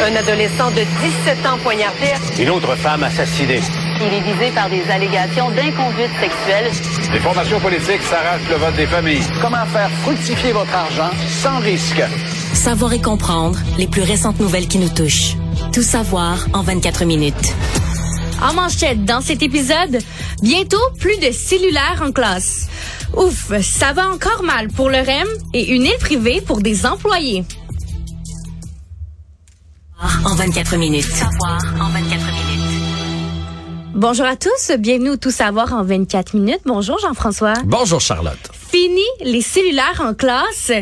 Un adolescent de 17 ans poignardé. Une autre femme assassinée. Il est visé par des allégations d'inconduite sexuelle. Les formations politiques s'arrachent le vote des familles. Comment faire fructifier votre argent sans risque? Savoir et comprendre les plus récentes nouvelles qui nous touchent. Tout savoir en 24 minutes. En manchette, dans cet épisode, bientôt plus de cellulaires en classe. Ouf, ça va encore mal pour le REM et une île privée pour des employés. En 24 minutes. Savoir en 24 minutes. Bonjour à tous, bienvenue au Tout savoir en 24 minutes. Bonjour Jean-François. Bonjour Charlotte. Fini les cellulaires en classe.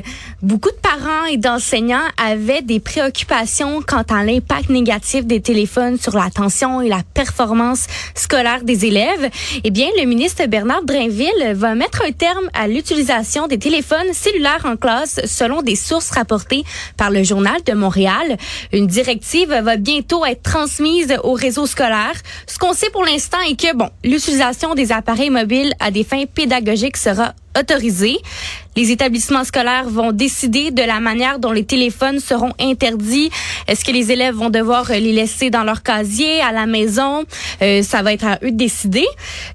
Beaucoup de parents et d'enseignants avaient des préoccupations quant à l'impact négatif des téléphones sur l'attention et la performance scolaire des élèves. Eh bien, le ministre Bernard Drainville va mettre un terme à l'utilisation des téléphones cellulaires en classe selon des sources rapportées par le Journal de Montréal. Une directive va bientôt être transmise au réseau scolaire. Ce qu'on sait pour l'instant est que, bon, l'utilisation des appareils mobiles à des fins pédagogiques sera autorisée. Les établissements scolaires vont décider de la manière dont les téléphones seront interdits. Est-ce que les élèves vont devoir les laisser dans leur casier, à la maison? Euh, ça va être à eux de décider.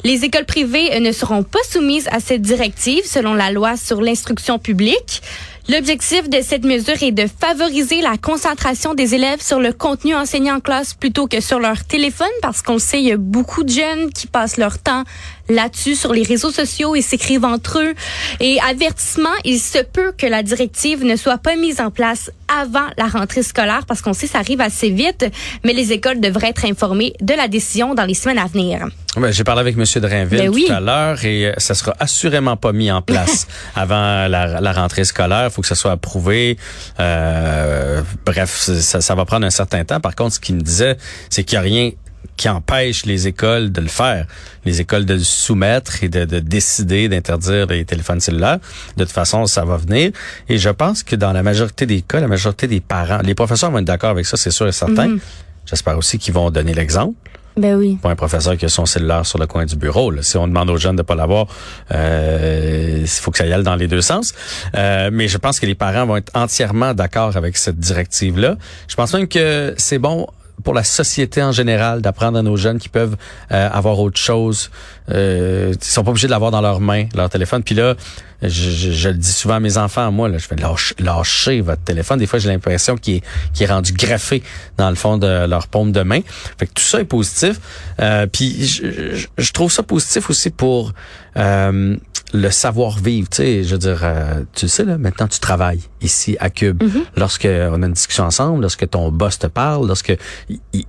Les écoles privées ne seront pas soumises à cette directive selon la loi sur l'instruction publique. L'objectif de cette mesure est de favoriser la concentration des élèves sur le contenu enseigné en classe plutôt que sur leur téléphone parce qu'on sait, il y a beaucoup de jeunes qui passent leur temps là-dessus sur les réseaux sociaux et s'écrivent entre eux. Et avertissement, il se peut que la directive ne soit pas mise en place avant la rentrée scolaire parce qu'on sait ça arrive assez vite, mais les écoles devraient être informées de la décision dans les semaines à venir. Ben, J'ai parlé avec M. Drainville Ben oui. tout à l'heure et euh, ça sera assurément pas mis en place avant la, la rentrée scolaire. Il faut que ça soit approuvé. Euh, bref, ça, ça va prendre un certain temps. Par contre, ce qu'il me disait, c'est qu'il n'y a rien qui empêche les écoles de le faire, les écoles de le soumettre et de, de décider d'interdire les téléphones cellulaires. De toute façon, ça va venir. Et je pense que dans la majorité des cas, la majorité des parents, les professeurs vont être d'accord avec ça, c'est sûr et certain. Mhm. J'espère aussi qu'ils vont donner l'exemple Ben oui. pas un professeur qui a son cellulaire sur le coin du bureau. Là. Si on demande aux jeunes de pas l'avoir, euh, il faut que ça y aille dans les deux sens. Euh, mais je pense que les parents vont être entièrement d'accord avec cette directive-là. Je pense même que c'est bon pour la société en général d'apprendre à nos jeunes qui peuvent euh, avoir autre chose. Euh, ils sont pas obligés de l'avoir dans leurs mains, leur téléphone. Puis là, je, je- je le dis souvent à mes enfants, moi, là, je fais lâche- lâcher votre téléphone. Des fois, j'ai l'impression qu'il est, est rendu graffé dans le fond de leur paume de main. Fait que tout ça est positif. Euh, puis je, je- trouve ça positif aussi pour euh, le savoir-vivre. Tu sais, je veux dire, euh, tu le sais, là, maintenant, tu travailles ici à Cube. Lorsque on a une discussion ensemble, lorsque ton boss te parle, lorsque... il- il-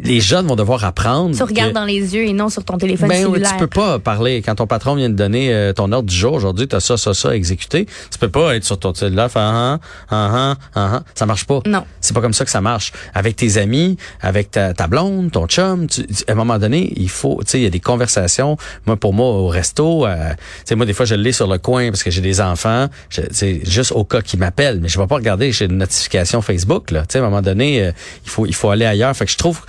les jeunes vont devoir apprendre. Tu regardes que- dans les yeux et non sur ton téléphone ben oui, cellulaire. tu peux pas parler quand ton patron vient de donner euh, ton ordre du jour. Aujourd'hui, tu as ça, ça, ça à exécuter. Tu peux pas être sur ton cellulaire, faire ah, ah, ah, ah, ah. ça marche pas. Non. C'est pas comme ça que ça marche. Avec tes amis, avec ta, ta blonde, ton chum, tu- à un moment donné, il faut, tu sais, il y a des conversations. Moi, pour moi, au resto, euh, tu sais, moi, des fois, je l'ai sur le coin parce que j'ai des enfants. C'est juste au cas qu'ils m'appellent, mais je vais pas regarder, j'ai une notification Facebook, là. Tu sais, à un moment donné, euh, il faut, il faut aller ailleurs. Fait que je trouve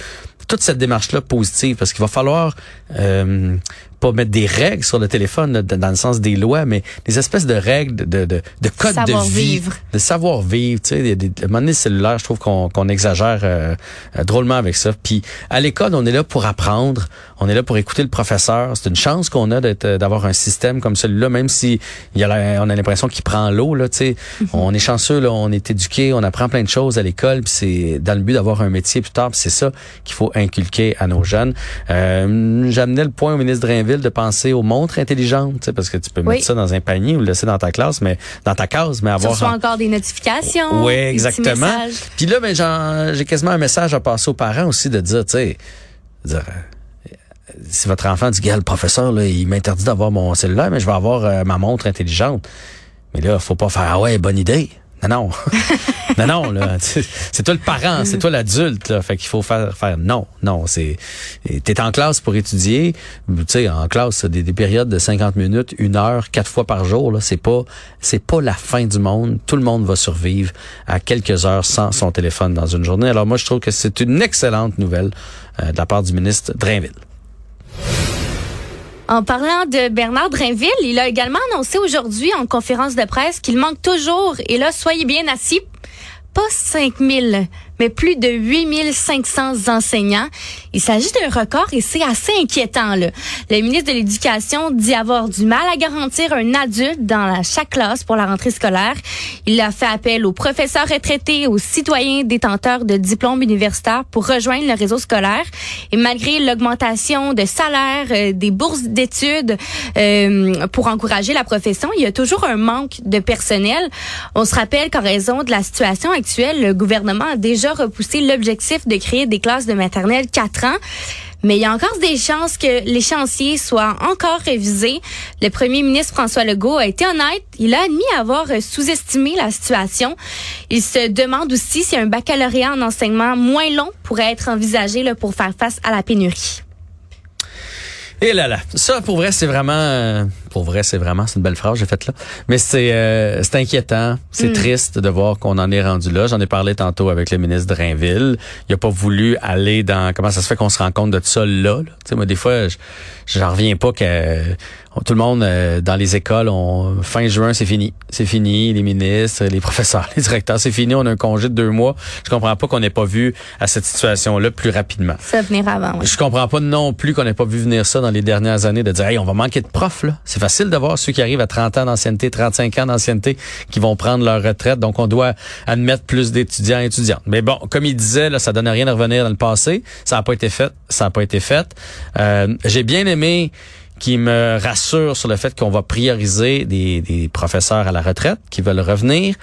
toute cette démarche-là positive parce qu'il va falloir euh, pas mettre des règles sur le téléphone là, dans le sens des lois, mais des espèces de règles de, de, de, de code de vie, Savoir-vivre. de savoir vivre. Tu sais, des, des, cellulaire, je trouve qu'on qu'on exagère euh, euh, drôlement avec ça. Puis à l'école, on est là pour apprendre, on est là pour écouter le professeur. C'est une chance qu'on a d'être, d'avoir un système comme celui-là, même si il y a la- on a l'impression qu'il prend l'eau. Là, tu sais, on est chanceux, là, on est éduqué, on apprend plein de choses à l'école, puis c'est dans le but d'avoir un métier plus tard. c'est ça qu'il faut inculquer à nos jeunes. Euh, J'amenais le point au ministre De penser aux montres intelligentes, tu parce que tu peux Oui. mettre ça dans un panier ou le laisser dans ta classe, mais dans ta case, mais Tu avoir reçois encore des notifications. oui, exactement. Puis là, ben, j'ai quasiment un message à passer aux parents aussi de dire, tu sais, dire, euh, si votre enfant dit, gars, le professeur, là, il m'interdit d'avoir mon cellulaire, mais je vais avoir euh, ma montre intelligente. Mais là, faut pas faire, ah ouais, bonne idée. Non, non. non, non, là. C'est toi le parent, c'est toi l'adulte, là. Fait qu'il faut faire, faire non, non. C'est, t'es en classe pour étudier. Tu sais, en classe, des, des périodes de 50 minutes, une heure, quatre fois par jour, là. C'est pas, c'est pas la fin du monde. Tout le monde va survivre à quelques heures sans son téléphone dans une journée. Alors moi, je trouve que c'est une excellente nouvelle euh, de la part du ministre Drainville. En parlant de Bernard Drainville, il a également annoncé aujourd'hui en conférence de presse qu'il manque toujours, et là, soyez bien assis, pas 5000, mais plus de 8500 enseignants. Il s'agit d'un record et c'est assez inquiétant. Là. Le ministre de l'Éducation dit avoir du mal à garantir un adulte dans chaque classe pour la rentrée scolaire. Il a fait appel aux professeurs retraités, aux citoyens détenteurs de diplômes universitaires pour rejoindre le réseau scolaire. Et malgré l'augmentation de salaire, euh, des bourses d'études euh, pour encourager la profession, il y a toujours un manque de personnel. On se rappelle qu'en raison de la situation actuelle, le gouvernement a déjà repoussé l'objectif de créer des classes de maternelle 4 ans. Mais il y a encore des chances que l'échéancier soit encore révisé. Le premier ministre François Legault a été honnête. Il a admis avoir sous-estimé la situation. Il se demande aussi si un baccalauréat en enseignement moins long pourrait être envisagé pour faire face à la pénurie. Et là là, ça pour vrai c'est vraiment, euh, pour vrai c'est vraiment, c'est une belle phrase j'ai faite là, mais c'est euh, c'est inquiétant, c'est Mm. triste de voir qu'on en est rendu là. J'en ai parlé tantôt avec le ministre de Rainville. Il a pas voulu aller dans comment ça se fait qu'on se rend compte de ça là. là? Tu sais moi des fois je- j'en reviens pas que tout le monde euh, dans les écoles, on, fin juin c'est fini, c'est fini. Les ministres, les professeurs, les directeurs, c'est fini. On a un congé de deux mois. Je comprends pas qu'on n'ait pas vu à cette situation là plus rapidement. Ça venir avant. oui. Je comprends pas non plus qu'on n'ait pas vu venir ça dans les dernières années de dire hey, on va manquer de profs là. C'est facile de voir ceux qui arrivent à 30 ans d'ancienneté, 35 ans d'ancienneté qui vont prendre leur retraite. Donc on doit admettre plus d'étudiants et étudiantes. Mais bon, comme il disait là, ça donne rien de revenir dans le passé. Ça n'a pas été fait, ça n'a pas été fait. Euh, j'ai bien aimé qui me rassure sur le fait qu'on va prioriser des, des professeurs à la retraite qui veulent revenir.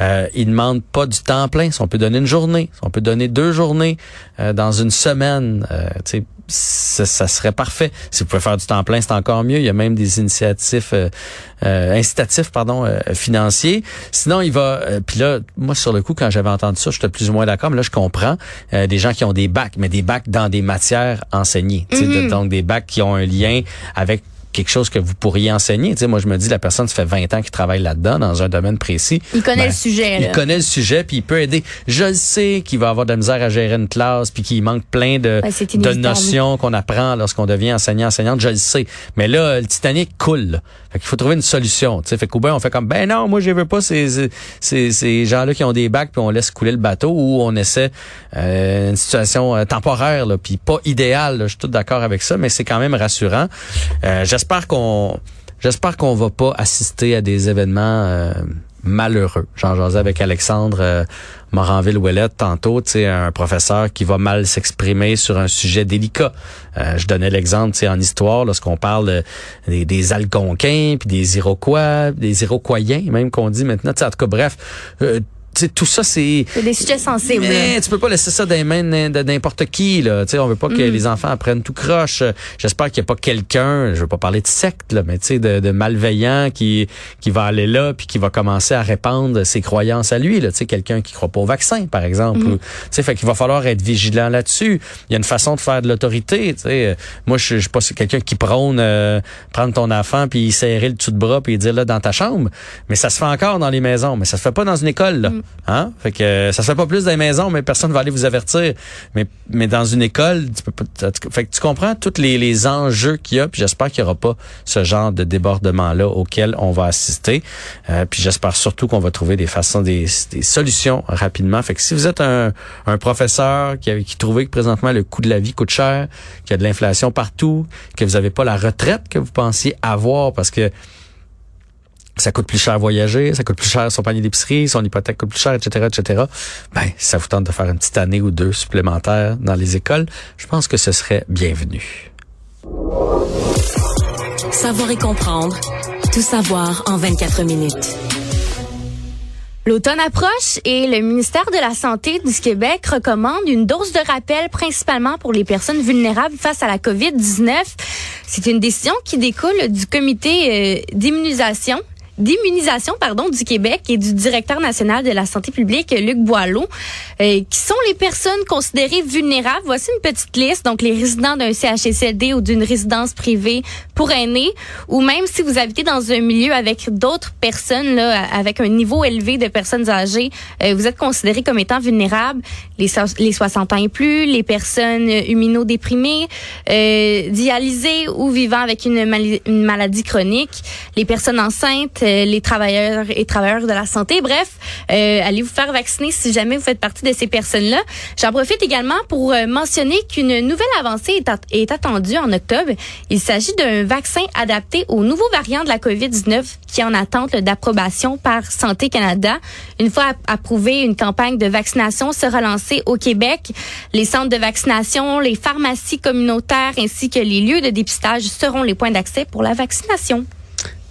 Euh, ils demandent pas du temps plein. Si on peut donner une journée, si on peut donner deux journées euh, dans une semaine, euh, ça, ça serait parfait. Si vous pouvez faire du temps plein, c'est encore mieux. Il y a même des initiatives euh, euh, incitatifs pardon euh, financiers. Sinon, il va euh, puis là moi sur le coup quand j'avais entendu ça, j'étais plus ou moins d'accord, mais là je comprends euh, des gens qui ont des bacs, mais des bacs dans des matières enseignées, de- donc des bacs qui ont un lien avec quelque chose que vous pourriez enseigner. Tu sais, moi, je me dis, la personne, ça fait 20 ans qu'il travaille là-dedans, dans un domaine précis. Il connaît Ben, le sujet. Il là. connaît le sujet, puis il peut aider. Je le sais qu'il va avoir de la misère à gérer une classe, puis qu'il manque plein de, Ouais, de notions qu'on apprend lorsqu'on devient enseignant, enseignante. Je le sais. Mais là, le Titanic coule. là. Fait qu'il faut trouver une solution. Tu sais, fait qu'au on fait comme, ben non, moi, je veux pas ces, ces, ces gens-là qui ont des bacs, puis on laisse couler le bateau, ou on essaie euh, une situation euh, temporaire, là, puis pas idéale. là. Je suis tout d'accord avec ça, mais c'est quand même rassurant. Euh, J'espère qu'on J'espère qu'on va pas assister à des événements euh, malheureux. J'en jasais avec Alexandre euh, Moranville-Ouellette tantôt, tu un professeur qui va mal s'exprimer sur un sujet délicat. Euh, je donnais l'exemple, tu en histoire, lorsqu'on parle euh, des, des Algonquins, puis des Iroquois, des Iroquoiens, même qu'on dit maintenant. En tout cas, bref, euh, tu sais, tout ça, c'est... C'est des sujets sensibles. Mais tu peux pas laisser ça dans les mains de n'importe qui. Là. Tu sais, on veut pas que les enfants apprennent tout croche. J'espère qu'il n'y a pas quelqu'un, je veux pas parler de secte, là, mais tu sais, de, de malveillant qui, qui va aller là puis qui va commencer à répandre ses croyances à lui. Là. Tu sais, quelqu'un qui croit pas au vaccin, par exemple. Tu sais, fait qu'il va falloir être vigilant là-dessus. Il y a une façon de faire de l'autorité. Tu sais, moi, je suis pas quelqu'un qui prône euh, prendre ton enfant puis serrer le dessous de bras puis dire là dans ta chambre. Mais ça se fait encore dans les maisons, mais ça se fait pas dans une école. Là. Hein? Fait que euh, ça se fait pas plus dans les maisons, mais personne va aller vous avertir. Mais, mais dans une école, tu peux pas. Fait que tu comprends tous les, les enjeux qu'il y a, puis j'espère qu'il y aura pas ce genre de débordement-là auquel on va assister. Euh, puis j'espère surtout qu'on va trouver des façons, des, des solutions rapidement. Fait que si vous êtes un, un professeur qui, qui trouvait que présentement le coût de la vie coûte cher, qu'il y a de l'inflation partout, que vous n'avez pas la retraite que vous pensiez avoir parce que ça coûte plus cher voyager, ça coûte plus cher son panier d'épicerie, son hypothèque coûte plus cher, etc., etc. Ben, si ça vous tente de faire une petite année ou deux supplémentaires dans les écoles, je pense que ce serait bienvenu. Savoir et comprendre. Tout savoir en 24 minutes. L'automne approche et le ministère de la Santé du Québec recommande une dose de rappel principalement pour les personnes vulnérables face à la COVID-19. C'est une décision qui découle du comité euh, d'immunisation d'immunisation pardon du Québec et du directeur national de la santé publique Luc Boileau euh, qui sont les personnes considérées vulnérables. Voici une petite liste donc les résidents d'un CHSLD ou d'une résidence privée pour aînés ou même si vous habitez dans un milieu avec d'autres personnes là avec un niveau élevé de personnes âgées, euh, vous êtes considérés comme étant vulnérables les so- les 60 ans et plus, les personnes immunodéprimées, euh, dialysées ou vivant avec une, mali- une maladie chronique, les personnes enceintes, les travailleurs et travailleurs de la santé. Bref, euh, allez vous faire vacciner si jamais vous faites partie de ces personnes-là. J'en profite également pour euh, mentionner qu'une nouvelle avancée est, at- est attendue en octobre. Il s'agit d'un vaccin adapté au nouveau variant de la COVID-19 qui est en attente d'approbation par Santé Canada. Une fois app- approuvée, une campagne de vaccination sera lancée au Québec. Les centres de vaccination, les pharmacies communautaires ainsi que les lieux de dépistage seront les points d'accès pour la vaccination.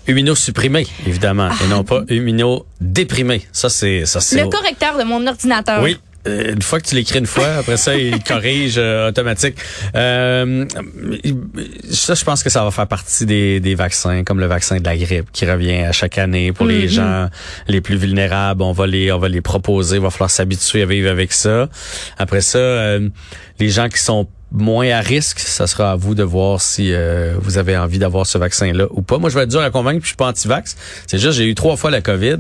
Immunosupprimé, évidemment, et non pas immunodéprimé. Ça, c'est... ça c'est Le correcteur de mon ordinateur. Oui. Euh, une fois que tu l'écris une fois, après ça, il corrige euh, automatique. Euh, ça, je pense que ça va faire partie des, des vaccins, comme le vaccin de la grippe qui revient à chaque année pour les gens les plus vulnérables. On va les, on va les proposer. Il va falloir s'habituer à vivre avec ça. Après ça, euh, les gens qui sont moins à risque, ça sera à vous de voir si euh, vous avez envie d'avoir ce vaccin-là ou pas. Moi, je vais être dur à convaincre, puis je suis pas anti-vax. C'est juste, j'ai eu trois fois la COVID.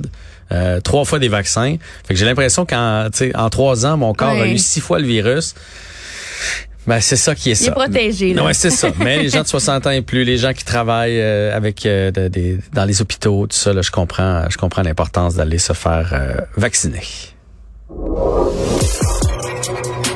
Euh, trois fois des vaccins. Fait que j'ai l'impression qu'en en trois ans, mon corps a eu six fois le virus. Ben, c'est ça qui est Il ça. est protégé. là. Ouais, c'est ça. Mais les gens de 60 ans et plus, les gens qui travaillent euh, avec euh, de- dans les hôpitaux, tout ça, là, je comprends, je comprends l'importance d'aller se faire euh, vacciner.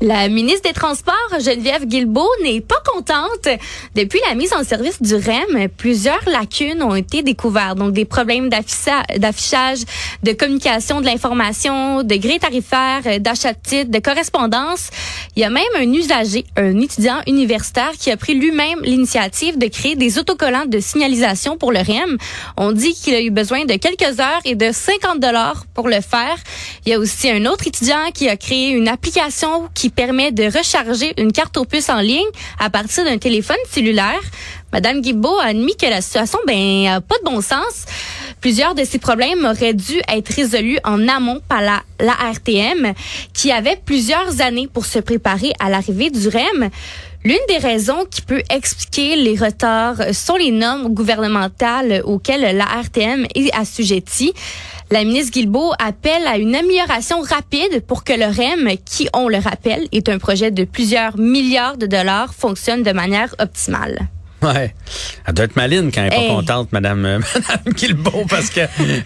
La ministre des Transports, Geneviève Guilbeault, n'est pas contente. Depuis la mise en service du REM, plusieurs lacunes ont été découvertes. Donc, des problèmes d'afficha- d'affichage, de communication de l'information, de gré tarifaire, euh, d'achat de titres, de correspondance. Il y a même un usager, un étudiant universitaire qui a pris lui-même l'initiative de créer des autocollants de signalisation pour le REM. On dit qu'il a eu besoin de quelques heures et de 50 dollars pour le faire. Il y a aussi un autre étudiant qui a créé une application qui permet de recharger une carte aux puces en ligne à partir d'un téléphone cellulaire. Madame Guilbeault a admis que la situation ben pas de bon sens. Plusieurs de ces problèmes auraient dû être résolus en amont par la, la RTM, qui avait plusieurs années pour se préparer à l'arrivée du REM. L'une des raisons qui peut expliquer les retards sont les normes gouvernementales auxquelles la RTM est assujettie. La ministre Guilbeault appelle à une amélioration rapide pour que le REM, qui, on le rappelle, est un projet de plusieurs milliards de dollars, fonctionne de manière optimale. Ouais. Elle doit être maline quand elle est Hey. pas contente, Madame, euh, Madame Guilbeault, parce que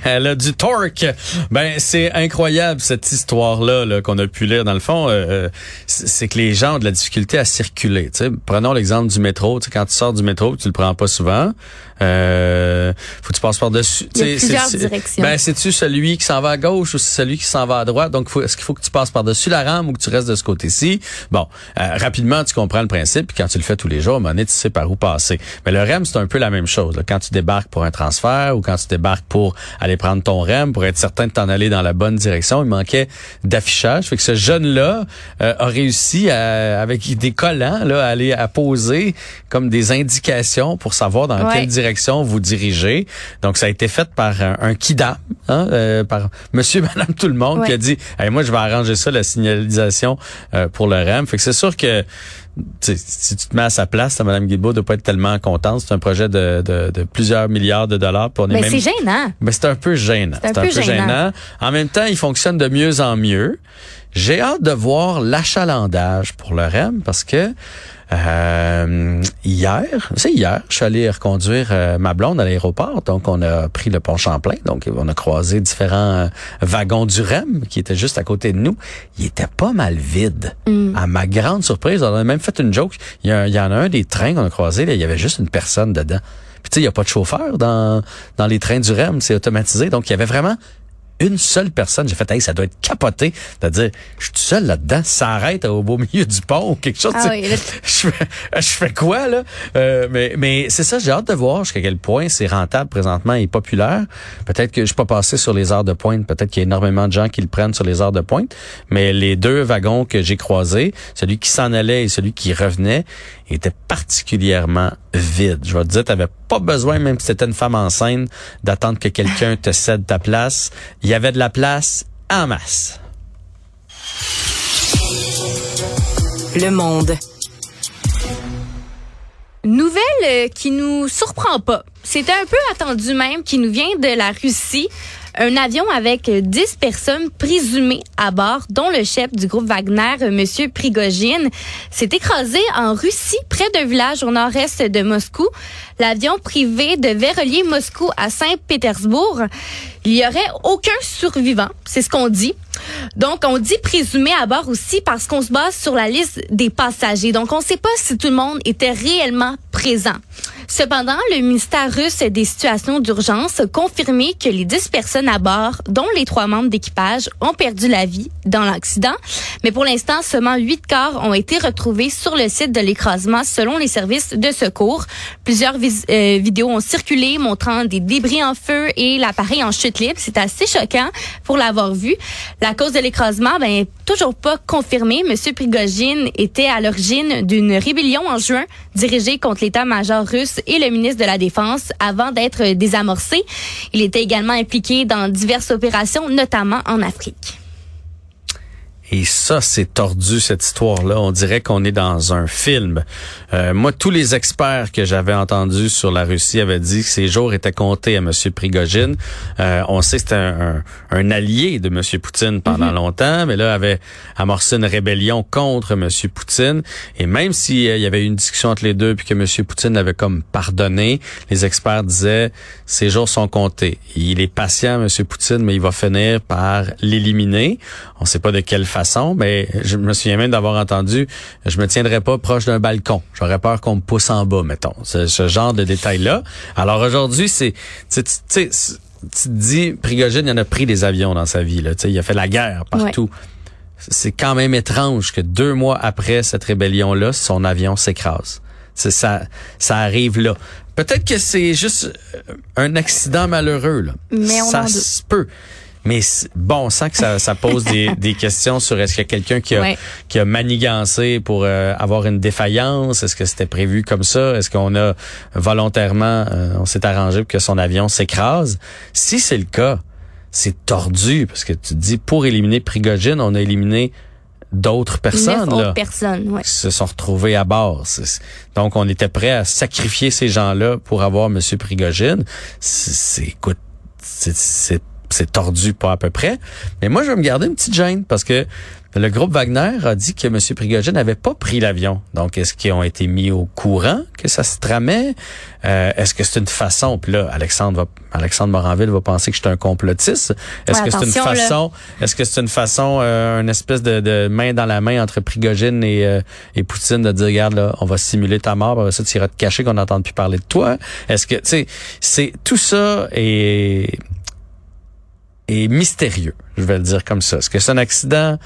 elle a du torque. Ben, c'est incroyable, cette histoire-là, là, qu'on a pu lire. Dans le fond, euh, euh, c'est c'est que les gens ont de la difficulté à circuler. Tu sais, prenons l'exemple du métro. Tu sais, quand tu sors du métro, tu le prends pas souvent. Euh, faut que tu passes par-dessus. Il y a Tu sais, plusieurs c'est- c'est- directions. Ben, c'est-tu celui qui s'en va à gauche ou c'est celui qui s'en va à droite? Donc, faut- est-ce qu'il faut que tu passes par-dessus la rame ou que tu restes de ce côté-ci? Bon, euh, rapidement, tu comprends le principe. Puis quand tu le fais tous les jours, à un moment donné, tu sais par où passer. Mais le REM, c'est un peu la même chose. là. Quand tu débarques pour un transfert ou quand tu débarques pour aller prendre ton REM, pour être certain de t'en aller dans la bonne direction, il manquait d'affichage. Fait que ce jeune-là euh, a réussi à, avec des collants là, à aller à poser comme des indications pour savoir dans Ouais. quelle direction vous dirigez. Donc, ça a été fait par un, un kidam, hein, euh, par monsieur, madame, tout le monde, Ouais. qui a dit, Hey, moi, je vais arranger ça, la signalisation euh, pour le REM. Fait que c'est sûr que si tu te mets à sa place, là, Mme Guilbeault doit pas être tellement contente. C'est un projet de, de, de plusieurs milliards de dollars. Est Mais c'est gênant. Ben, c'est un peu gênant. C'est un peu gênant. En même temps, il fonctionne de mieux en mieux. J'ai hâte de voir l'achalandage pour le REM parce que euh, hier, c'est hier, je suis allé reconduire euh, ma blonde à l'aéroport. Donc, on a pris le pont Champlain. Donc, on a croisé différents euh, wagons du REM qui étaient juste à côté de nous. Il était pas mal vide. À ma grande surprise, on a même fait une joke. Il y, a- il y en a un des trains qu'on a croisé, là, il y avait juste une personne dedans. Puis tu sais, il n'y a pas de chauffeur dans, dans les trains du REM, c'est automatisé. Donc, il y avait vraiment une seule personne. J'ai fait, hey, ça doit être capoté de dire, je suis tout seul là-dedans, ça arrête au beau milieu du pont ou quelque chose. Ah oui, je, fais, je fais quoi, là? Euh, mais mais c'est ça, j'ai hâte de voir jusqu'à quel point c'est rentable présentement et populaire. Peut-être que je suis pas passé sur les heures de pointe. Peut-être qu'il y a énormément de gens qui le prennent sur les heures de pointe. Mais les deux wagons que j'ai croisés, celui qui s'en allait et celui qui revenait, étaient particulièrement vides. Je vais te dire, t'avais pas besoin, même si c'était une femme enceinte, d'attendre que quelqu'un te cède ta place. Il y avait de la place en masse. Le monde. Nouvelle euh, qui nous surprend pas. C'était un peu attendu même, qui nous vient de la Russie. Un avion avec 10 personnes présumées à bord, dont le chef du groupe Wagner, Monsieur Prigogine, s'est écrasé en Russie, près d'un village au nord-est de Moscou. L'avion privé devait relier Moscou à Saint-Pétersbourg. Il y aurait aucun survivant, c'est ce qu'on dit. Donc, on dit présumé à bord aussi parce qu'on se base sur la liste des passagers. Donc, on ne sait pas si tout le monde était réellement présent. Cependant, le ministère russe des situations d'urgence a confirmé que les 10 personnes à bord, dont les trois membres d'équipage, ont perdu la vie dans l'accident. Mais pour l'instant, seulement huit corps ont été retrouvés sur le site de l'écrasement selon les services de secours. Plusieurs euh, vidéos ont circulé montrant des débris en feu et l'appareil en chute libre. C'est assez choquant pour l'avoir vu. La cause de l'écrasement, ben, toujours pas confirmée. Monsieur Prigogine était à l'origine d'une rébellion en juin dirigée contre l'état-major russe et le ministre de la Défense avant d'être désamorcé. Il était également impliqué dans diverses opérations, notamment en Afrique. Et ça, c'est tordu, cette histoire-là. On dirait qu'on est dans un film. Euh, moi, tous les experts que j'avais entendus sur la Russie avaient dit que ces jours étaient comptés à M. Prigogine. Euh, on sait que c'était un, un, allié de M. Poutine pendant mhm. longtemps, mais là, avait amorcé une rébellion contre M. Poutine. Et même s'il euh, y avait eu une discussion entre les deux, puis que M. Poutine avait comme pardonné, les experts disaient, ces jours sont comptés. Il est patient, M. Poutine, mais il va finir par l'éliminer. On ne sait pas de quelle façon mais je me souviens même d'avoir entendu, je me tiendrais pas proche d'un balcon. J'aurais peur qu'on me pousse en bas, mettons. Ce, ce genre de détails-là. Alors aujourd'hui, c'est, tu sais, tu te dis, Prigogine, il en a pris des avions dans sa vie. Là, il a fait la guerre partout. C'est quand même étrange que deux mois après cette rébellion-là, son avion s'écrase. Ça, ça arrive là. Peut-être que c'est juste un accident malheureux. Là. Mais on ça se peut. Mais bon, on sent que ça, ça pose des, des, questions sur est-ce qu'il y a quelqu'un qui a, qui a manigancé pour euh, avoir une défaillance? Est-ce que c'était prévu comme ça? Est-ce qu'on a volontairement, euh, on s'est arrangé pour que son avion s'écrase? Si c'est le cas, c'est tordu parce que tu te dis, pour éliminer Prigogine, on a éliminé d'autres personnes là, personnes, ouais. qui se sont retrouvées à bord. Donc on était prêt à sacrifier ces gens-là pour avoir Monsieur Prigogine. C'est écoute, c'est c'est tordu pas à peu près. Mais moi, je vais me garder une petite gêne parce que le groupe Wagner a dit que M. Prigogine n'avait pas pris l'avion. Donc, est-ce qu'ils ont été mis au courant que ça se tramait? Euh, est-ce que c'est une façon? Puis là, Alexandre va, Alexandre Moranville va penser que je suis un complotiste. Est-ce que c'est une façon, est-ce que c'est une façon, euh, une espèce de, main dans la main entre Prigogine et, euh, et Poutine de dire, regarde, là, on va simuler ta mort, ça, tu iras te cacher qu'on n'entende plus parler de toi? Est-ce que, tu sais, c'est, tout ça est, est mystérieux, je vais le dire comme ça. Est-ce que c'est un accident?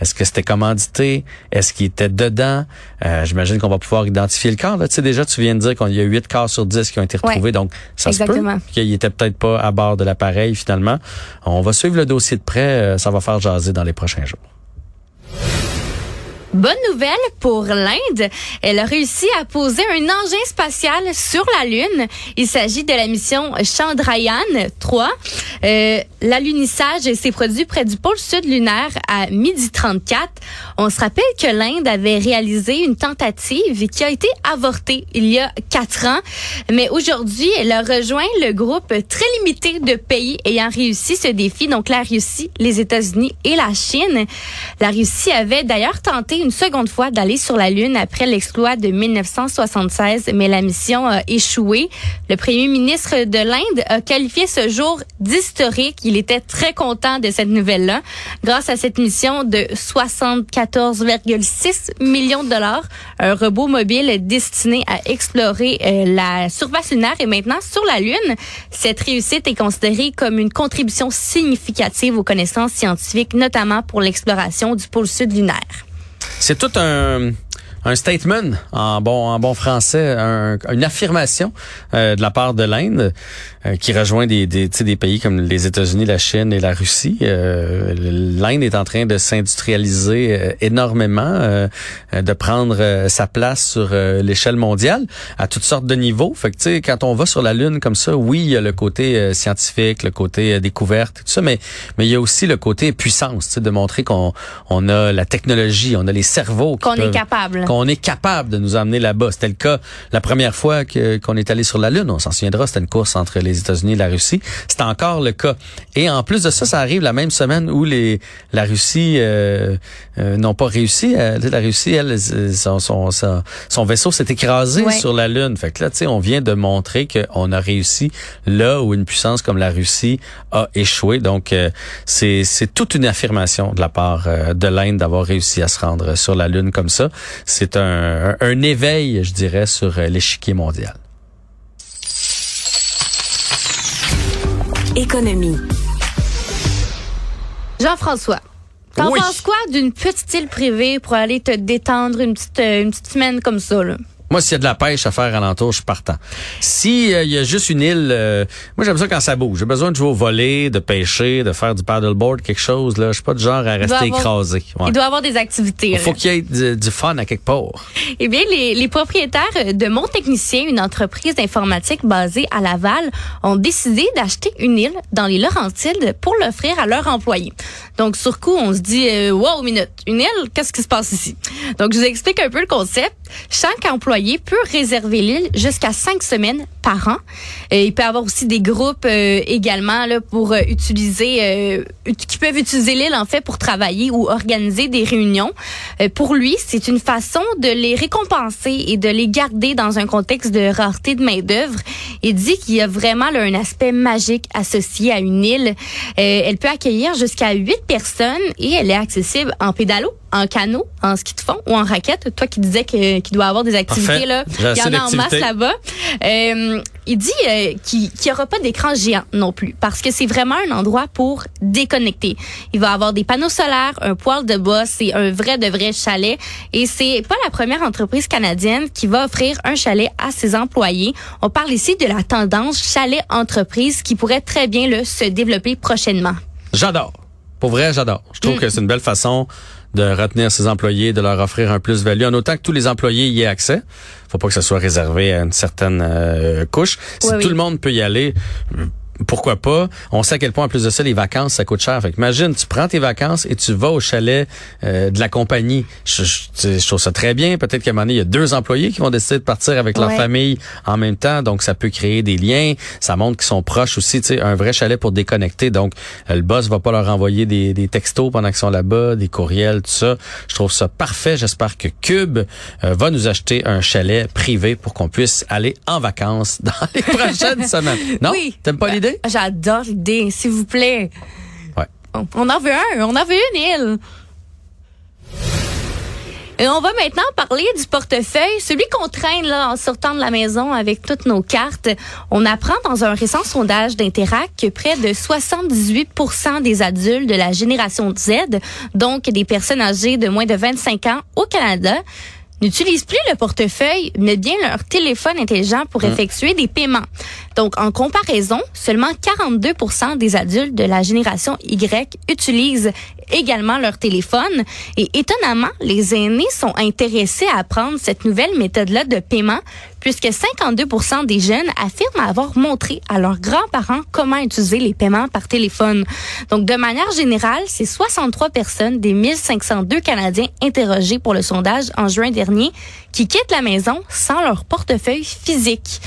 Est-ce que c'était commandité? Est-ce qu'il était dedans? Euh, J'imagine qu'on va pouvoir identifier le corps. Là. Tu sais, déjà, tu viens de dire qu'il y a 8 corps sur 10 qui ont été retrouvés. donc, ça exactement. se peut qu'il était peut-être pas à bord de l'appareil finalement. On va suivre le dossier de près. Euh, ça va faire jaser dans les prochains jours. Bonne nouvelle pour l'Inde. Elle a réussi à poser un engin spatial sur la Lune. Il s'agit de la mission Chandrayaan 3. Euh, l'alunissage s'est produit près du pôle sud lunaire à midi 34. On se rappelle que l'Inde avait réalisé une tentative qui a été avortée il y a quatre ans. Mais aujourd'hui, elle a rejoint le groupe très limité de pays ayant réussi ce défi. Donc la Russie, les États-Unis et la Chine. La Russie avait d'ailleurs tenté une seconde fois d'aller sur la Lune après l'exploit de 1976, mais la mission a échoué. Le premier ministre de l'Inde a qualifié ce jour d'historique. Il était très content de cette nouvelle-là. Grâce à cette mission de 74,6 millions de dollars, un robot mobile destiné à explorer euh, la surface lunaire est maintenant sur la Lune. Cette réussite est considérée comme une contribution significative aux connaissances scientifiques, notamment pour l'exploration du pôle sud lunaire. C'est tout un un statement en bon en bon français, une affirmation euh, de la part de l'Inde euh, qui rejoint des des, des pays comme les États-Unis, la Chine et la Russie. Euh, L'Inde est en train de s'industrialiser énormément, de prendre sa place sur l'échelle mondiale à toutes sortes de niveaux. Fait que quand on va sur la lune comme ça, oui, il y a le côté scientifique, le côté découverte, tout ça, mais mais il y a aussi le côté puissance, de montrer qu'on on a la technologie, on a les cerveaux qu'on est capable qu'on est capable de nous amener là-bas. C'était le cas la première fois que qu'on est allé sur la Lune. On s'en souviendra, c'était une course entre les États-Unis et la Russie. C'est encore le cas. Et en plus de ça, ça arrive la même semaine où les la Russie euh, euh, n'ont pas réussi. Euh, la Russie, elle, son, son, son, vaisseau s'est écrasé sur la Lune. Fait que là, tu sais, on vient de montrer qu'on a réussi là où une puissance comme la Russie a échoué. Donc, c'est toute une affirmation de la part de l'Inde d'avoir réussi à se rendre sur la Lune comme ça. C'est un, un, éveil, je dirais, sur l'échiquier mondial. Économie. Jean-François. T'en penses quoi d'une petite île privée pour aller te détendre une petite, une petite semaine comme ça, là? Moi, s'il y a de la pêche à faire alentour, je suis partant. Si euh, il y a juste une île, euh, moi j'aime ça quand ça bouge. J'ai besoin de jouer au voler, de pêcher, de faire du paddleboard, quelque chose. Là, je suis pas du genre à rester écrasé. Il doit y avoir des activités. Il faut qu'il y ait du, fun à quelque part. Eh bien, les, les propriétaires de Mon Technicien, une entreprise d'informatique basée à Laval, ont décidé d'acheter une île dans les Laurentides pour l'offrir à leurs employés. Donc, sur coup, on se dit, euh, wow, minute, une île, qu'est-ce qui se passe ici? Donc, je vous explique un peu le concept. Chaque employé peut réserver l'île jusqu'à cinq semaines par an. Euh, il peut avoir aussi des groupes euh, également pour euh, utiliser, qui peuvent utiliser l'île en fait pour travailler ou organiser des réunions. pour lui, c'est une façon de les récompenser et de les garder dans un contexte de rareté de main d'œuvre. Il dit qu'il y a vraiment un aspect magique associé à une île. elle peut accueillir jusqu'à huit personnes et elle est accessible en pédalo en canot, en ski de fond ou en raquette. Toi qui disais qu'il doit avoir des activités là, il y en a en masse là-bas. Euh, il dit euh, qu'il n'y aura pas d'écran géant non plus parce que c'est vraiment un endroit pour déconnecter. Il va avoir des panneaux solaires, un poêle de bois, c'est un vrai de vrai chalet et c'est pas la première entreprise canadienne qui va offrir un chalet à ses employés. On parle ici de la tendance chalet entreprise qui pourrait très bien le se développer prochainement. J'adore. Pour vrai, j'adore. Je trouve mm. que c'est une belle façon de retenir ses employés, de leur offrir un plus-value, en autant que tous les employés y aient accès. Faut pas que ce soit réservé à une certaine euh, couche. Si tout le monde peut y aller, pourquoi pas? On sait à quel point, en plus de ça, les vacances, ça coûte cher. Fait imagine, tu prends tes vacances et tu vas au chalet euh, de la compagnie. Je, je, trouve ça très bien. Peut-être qu'à un moment donné, il y a deux employés qui vont décider de partir avec leur famille en même temps. Donc, ça peut créer des liens. Ça montre qu'ils sont proches aussi. Tu sais, un vrai chalet pour déconnecter. Donc, euh, le boss va pas leur envoyer des, des textos pendant qu'ils sont là-bas, des courriels, tout ça. Je trouve ça parfait. J'espère que Cube euh, va nous acheter un chalet privé pour qu'on puisse aller en vacances dans les prochaines semaines. Non? Oui. T'aimes pas l'idée? J'adore l'idée, s'il vous plaît. Ouais. On en veut un, on en veut une île. Et on va maintenant parler du portefeuille, celui qu'on traîne là en sortant de la maison avec toutes nos cartes. On apprend dans un récent sondage d'Interact que près de 78% des adultes de la génération Z, donc des personnes âgées de moins de 25 ans au Canada, n'utilisent plus le portefeuille, mais bien leur téléphone intelligent pour mmh. effectuer des paiements. Donc, en comparaison, seulement 42% des adultes de la génération Y utilisent également leur téléphone. Et étonnamment, les aînés sont intéressés à apprendre cette nouvelle méthode-là de paiement puisque 52% des jeunes affirment avoir montré à leurs grands-parents comment utiliser les paiements par téléphone. Donc, de manière générale, c'est 63 personnes des 1502 Canadiens interrogés pour le sondage en juin dernier qui quittent la maison sans leur portefeuille physique.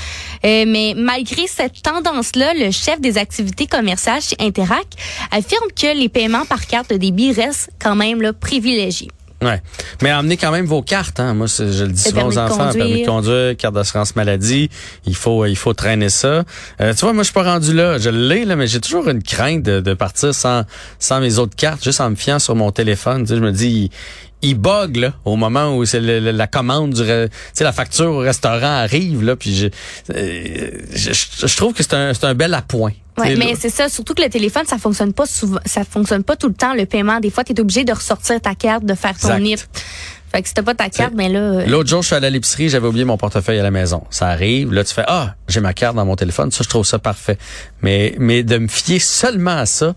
Euh, mais malgré cette tendance-là, le chef des activités commerciales chez Interac affirme que les paiements par carte de débit restent quand même là, privilégiés. Ouais. Mais emmenez quand même vos cartes. Hein. Moi, je le dis souvent aux enfants, permis de conduire, carte d'assurance maladie. Il faut, il faut traîner ça. Euh, tu vois, moi, je suis pas rendu là. Je l'ai, là, mais j'ai toujours une crainte de, de, partir sans, sans mes autres cartes, juste en me fiant sur mon téléphone. Tu sais, je me dis, il bug là, au moment où c'est la commande du sais la facture au restaurant arrive là puis je, euh, je, je, trouve que c'est un, un bel appoint. Ouais, mais c'est ça, surtout que le téléphone, ça fonctionne pas souvent, ça fonctionne pas tout le temps le paiement. Des fois, tu es obligé de ressortir ta carte, de faire ton NIP. Fait que si pas ta carte, mais là. Euh, L'autre jour, je suis allé à l'épicerie, j'avais oublié mon portefeuille à la maison. Ça arrive, là, tu fais Ah, j'ai ma carte dans mon téléphone, ça, je trouve ça parfait. Mais, mais de me fier seulement à ça,